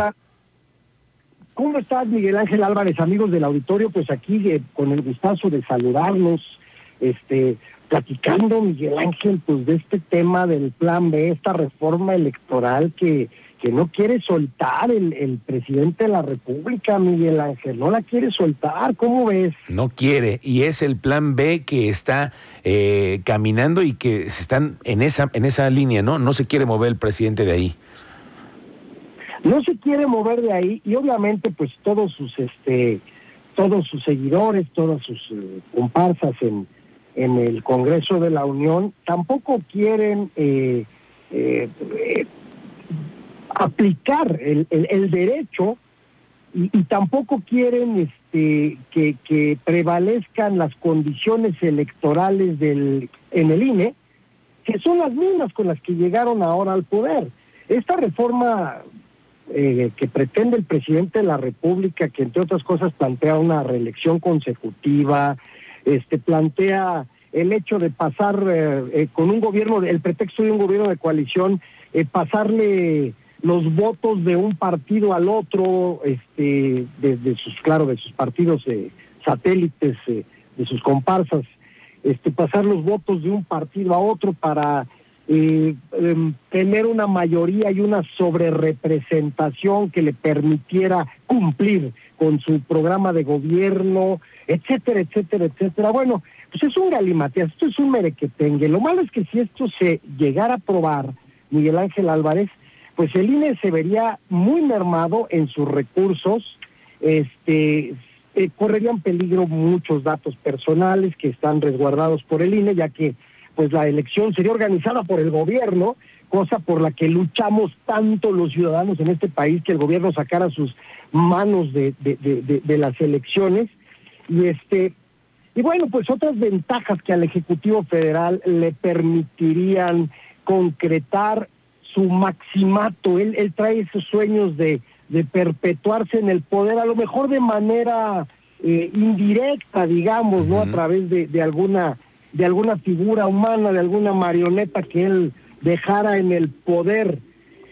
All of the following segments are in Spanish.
Hola. ¿Cómo estás, Miguel Ángel Álvarez, amigos del auditorio? Pues aquí eh, con el gustazo de saludarnos, este, platicando, Miguel Ángel, pues de este tema del Plan B, esta reforma electoral que, que no quiere soltar el, el presidente de la República, Miguel Ángel, no la quiere soltar, ¿cómo ves? No quiere, y es el Plan B que está eh, caminando y que se están en esa, en esa línea, ¿no? No se quiere mover el presidente de ahí no se quiere mover de ahí y obviamente pues todos sus este todos sus seguidores, todas sus eh, comparsas en, el Congreso de la Unión tampoco quieren eh, eh, aplicar el, derecho y, tampoco quieren este, que, prevalezcan las condiciones electorales en el INE, que son las mismas con las que llegaron ahora al poder. Esta reforma eh, que pretende el presidente de la República, que entre otras cosas plantea una reelección consecutiva, este plantea el hecho de pasar eh, eh, con un gobierno, el pretexto de un gobierno de coalición, pasarle los votos de un partido al otro, este, desde sus, claro, de sus partidos satélites, de sus comparsas, este, pasar los votos de un partido a otro para eh, tener una mayoría y una sobrerepresentación que le permitiera cumplir con su programa de gobierno, etcétera, etcétera, etcétera. Bueno, pues es un galimatías, esto es un merequetengue. Lo malo es que si esto se llegara a aprobar, Miguel Ángel Álvarez, pues el INE se vería muy mermado en sus recursos, este, eh, correrían peligro muchos datos personales que están resguardados por el INE, ya que pues la elección sería organizada por el gobierno, cosa por la que luchamos tanto los ciudadanos en este país, que el gobierno sacara sus manos de, de, las elecciones. Y este, y bueno, pues otras ventajas que al Ejecutivo Federal le permitirían concretar su maximato. Él, él trae esos sueños de, de perpetuarse en el poder, a lo mejor de manera eh, indirecta, digamos, ¿no? A través de, de alguna de alguna figura humana, de alguna marioneta que él dejara en el poder.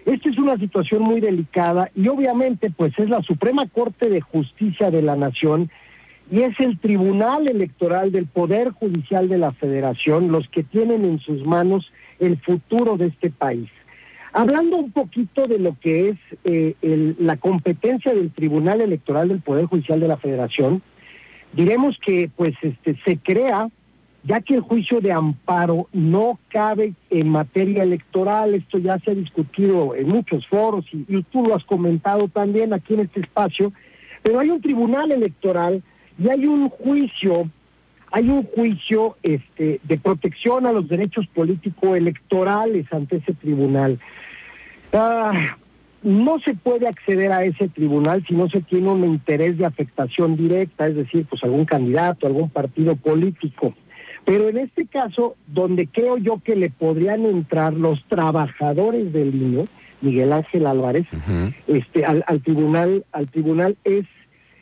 Esta es una situación muy delicada y obviamente pues es la Suprema Corte de Justicia de la Nación y es el Tribunal Electoral del Poder Judicial de la Federación los que tienen en sus manos el futuro de este país. Hablando un poquito de lo que es eh, la competencia del Tribunal Electoral del Poder Judicial de la Federación, diremos que pues este se crea ya que el juicio de amparo no cabe en materia electoral, esto ya se ha discutido en muchos foros y, tú lo has comentado también aquí en este espacio, pero hay un tribunal electoral y hay un juicio, hay un juicio este, de protección a los derechos políticos electorales ante ese tribunal. Ah, no se puede acceder a ese tribunal si no se tiene un interés de afectación directa, es decir, pues algún candidato, algún partido político. Pero en este caso, donde creo yo que le podrían entrar los trabajadores del INE, Miguel Ángel Álvarez, este, al, tribunal, al tribunal es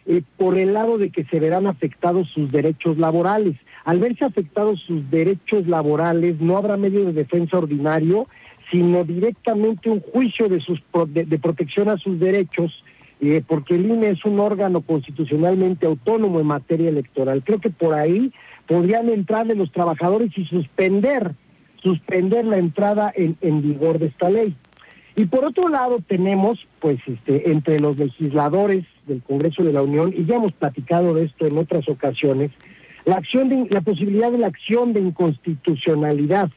eh, por el lado de que se verán afectados sus derechos laborales. Al verse afectados sus derechos laborales, no habrá medio de defensa ordinario, sino directamente un juicio de, sus, de, protección a sus derechos, eh, porque el INE es un órgano constitucionalmente autónomo en materia electoral. Creo que por ahí podrían entrarle los trabajadores y suspender, suspender la entrada en, en vigor de esta ley. Y por otro lado tenemos, pues, este, entre los legisladores del Congreso de la Unión, y ya hemos platicado de esto en otras ocasiones, la acción de, la posibilidad de la acción de inconstitucionalidad.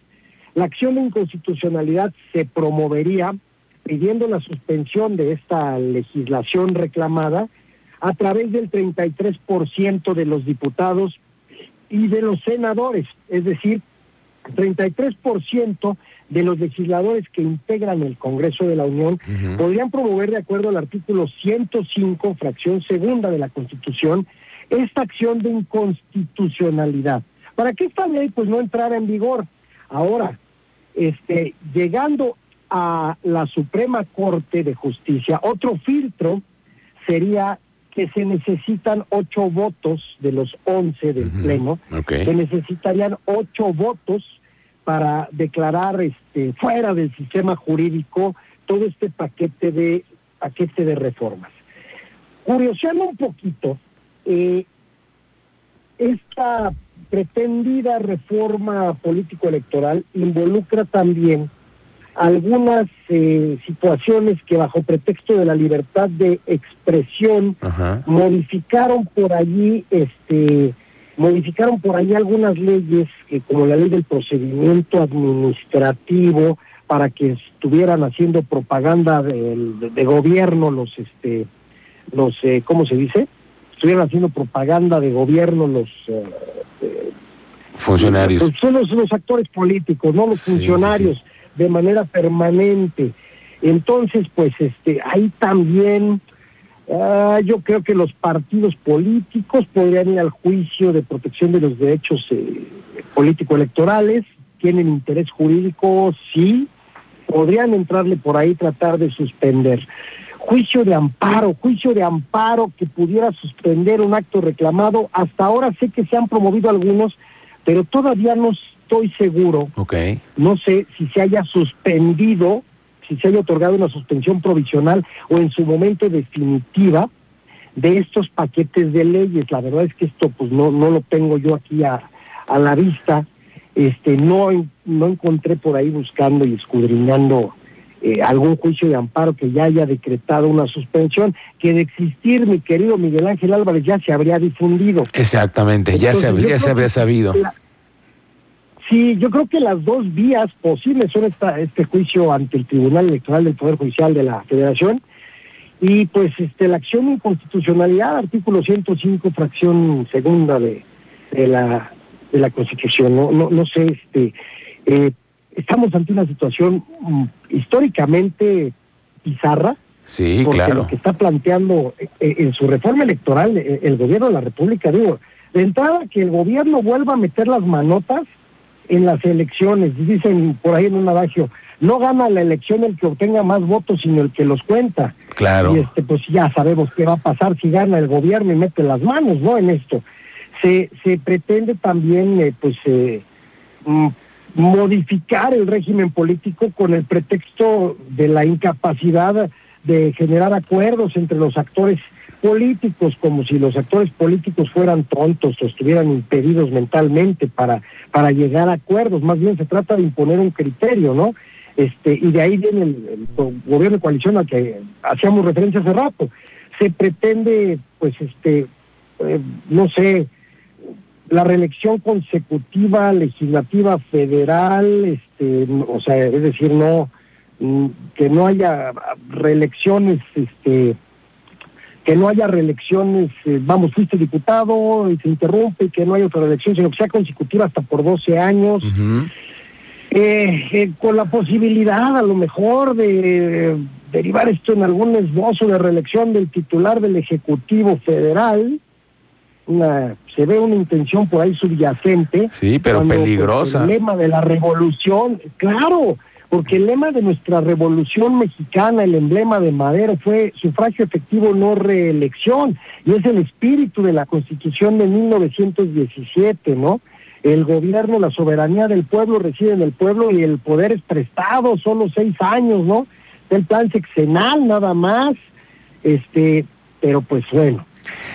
La acción de inconstitucionalidad se promovería pidiendo la suspensión de esta legislación reclamada a través del 33% de los diputados y de los senadores, es decir, 33% de los legisladores que integran el Congreso de la Unión podrían promover, de acuerdo al artículo 105, fracción segunda de la Constitución, esta acción de inconstitucionalidad. Para que esta ley pues no entrara en vigor. Ahora, este, llegando a la Suprema Corte de Justicia, otro filtro sería que se necesitan ocho votos de los once del Pleno, que necesitarían ocho votos para declarar este, fuera del sistema jurídico todo este paquete de paquete de reformas. Curioseando un poquito, eh, esta pretendida reforma político-electoral involucra también algunas eh, situaciones que bajo pretexto de la libertad de expresión Ajá. modificaron por allí este modificaron por allí algunas leyes como la ley del procedimiento administrativo para que estuvieran haciendo propaganda de, de gobierno los este los eh, cómo se dice estuvieran haciendo propaganda de gobierno los eh, eh, Funcionarios. son los, los actores políticos, no los Sí, funcionarios, de manera permanente. Entonces, pues este, ahí también ah, yo creo que los partidos políticos podrían ir al juicio de protección de los derechos eh, político-electorales, tienen interés jurídico, sí, podrían entrarle por ahí tratar de suspender. Juicio de amparo, juicio de amparo que pudiera suspender un acto reclamado. Hasta ahora sé que se han promovido algunos, pero todavía no estoy seguro, Ok. no sé si se haya suspendido, si se haya otorgado una suspensión provisional o en su momento definitiva de estos paquetes de leyes. La verdad es que esto pues no, no lo tengo yo aquí a, a la vista. Este, no, no encontré por ahí buscando y escudriñando eh, algún juicio de amparo que ya haya decretado una suspensión, que de existir, mi querido Miguel Ángel Álvarez, ya se habría difundido. Exactamente, ya se, ya se habría sabido. la- Sí, yo creo que las dos vías posibles son esta, este juicio ante el Tribunal Electoral del Poder Judicial de la Federación y pues este la acción de inconstitucionalidad, artículo 105, fracción segunda de, de la de la Constitución. No, no, no sé, este, eh, estamos ante una situación mm, históricamente bizarra, Sí, porque claro. lo que está planteando eh, eh, en su reforma electoral el gobierno de la República, digo, de entrada que el gobierno vuelva a meter las manotas en las elecciones, dicen por ahí en un adagio, no gana la elección el que obtenga más votos, sino el que los cuenta. Claro. Y este, pues ya sabemos qué va a pasar si gana el gobierno y mete las manos, ¿no? En esto. Se, se pretende también, eh, pues, eh, mm, modificar el régimen político con el pretexto de la incapacidad de generar acuerdos entre los actores políticos, como si los actores políticos fueran tontos o estuvieran impedidos mentalmente para, para llegar a acuerdos. Más bien se trata de imponer un criterio, ¿no? Este, y de ahí viene el, el go- gobierno de coalición al que hacíamos referencia hace rato. Se pretende, pues, este, eh, no sé, la reelección consecutiva legislativa federal, este, o sea, es decir, no mm, que no haya reelecciones, este, que no haya reelecciones, eh, vamos, fuiste diputado y se interrumpe y que no haya otra reelección, sino que sea consecutiva hasta por 12 años. Eh, eh, con la posibilidad a lo mejor de derivar esto en algún esbozo de reelección del titular del Ejecutivo Federal. Una, se ve una intención por ahí subyacente. Sí, pero peligrosa. el lema de la revolución, claro, porque el lema de nuestra revolución mexicana, el emblema de Madero, fue sufragio efectivo, no reelección, y es el espíritu de la Constitución de 1917, ¿no? El gobierno, la soberanía del pueblo reside en el pueblo y el poder es prestado, solo seis años, ¿no? El plan sexenal nada más, este, pero pues bueno.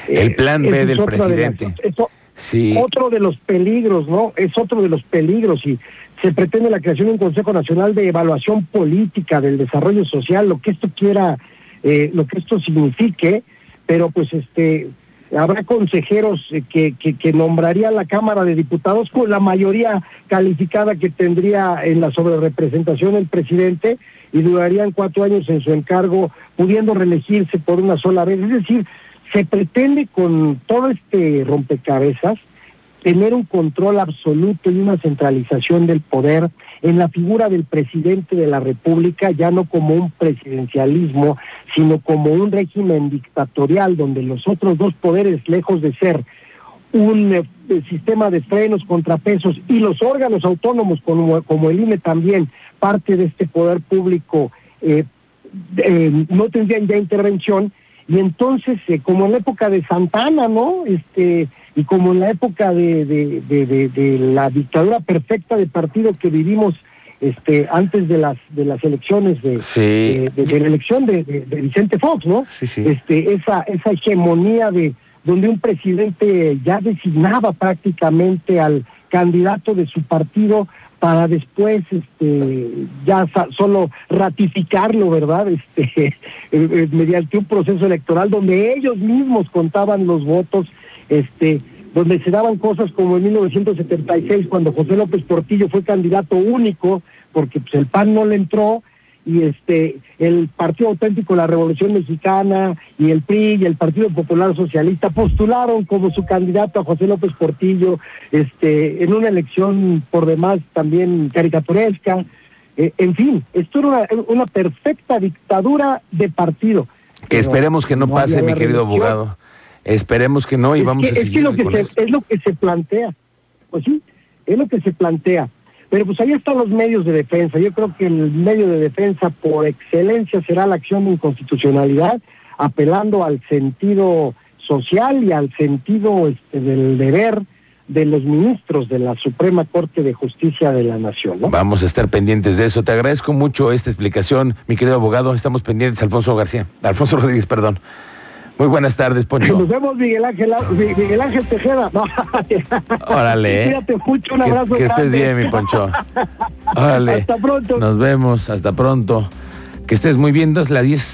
El eh, plan B del de las- presidente. eso- Sí, otro de los peligros, ¿no? Es otro de los peligros y se pretende la creación de un Consejo Nacional de Evaluación Política del Desarrollo Social, lo que esto quiera, eh, lo que esto signifique, pero pues este habrá consejeros eh, que, que, que nombraría la Cámara de Diputados con la mayoría calificada que tendría en la sobrerepresentación el presidente y durarían cuatro años en su encargo, pudiendo reelegirse por una sola vez. Es decir, se pretende con todo este rompecabezas tener un control absoluto y una centralización del poder en la figura del presidente de la República, ya no como un presidencialismo, sino como un régimen dictatorial donde los otros dos poderes, lejos de ser un eh, sistema de frenos, contrapesos y los órganos autónomos como, como el INE también, parte de este poder público, eh, eh, no tendrían ya intervención y entonces como en la época de Santana, ¿no? Este y como en la época de, de, de, de, de la dictadura perfecta de partido que vivimos este, antes de las de las elecciones de, Sí. de, de la elección de, Vicente Fox, ¿no? Sí, sí. Este, esa, esa hegemonía de donde un presidente ya designaba prácticamente al candidato de su partido para después este ya solo ratificarlo, ¿verdad? Este eh, eh, mediante un proceso electoral donde ellos mismos contaban los votos, este donde se daban cosas como en 1976 cuando José López Portillo fue candidato único porque pues el PAN no le entró y este el Partido Auténtico la Revolución Mexicana y el PRI y el Partido Popular Socialista postularon como su candidato a José López Portillo este en una elección por demás también caricaturesca. Eh, en fin esto era una, una perfecta dictadura de partido. Que esperemos que no pase, mi querido abogado. Esperemos que no y Es vamos que- a es que seguir lo que se- es lo que se plantea. Pues sí, es lo que se plantea. Pero pues ahí están los medios de defensa. Yo creo que el medio de defensa por excelencia será la acción de inconstitucionalidad, apelando al sentido social y al sentido este, del deber de los ministros de la Suprema Corte de Justicia de la Nación. ¿no? Vamos a estar pendientes de eso. Te agradezco mucho esta explicación, mi querido abogado. Estamos pendientes, Alfonso García. Alfonso Rodríguez, perdón. Muy buenas tardes, Nos Poncho. vemos, Miguel Ángel, Miguel Ángel Tejeda. No. Órale. ¿eh? Un Que- abrazo. Que, estés grande. bien, mi Poncho. Órale. Hasta pronto. Nos vemos, hasta pronto. Que estés muy bien, dos las 10.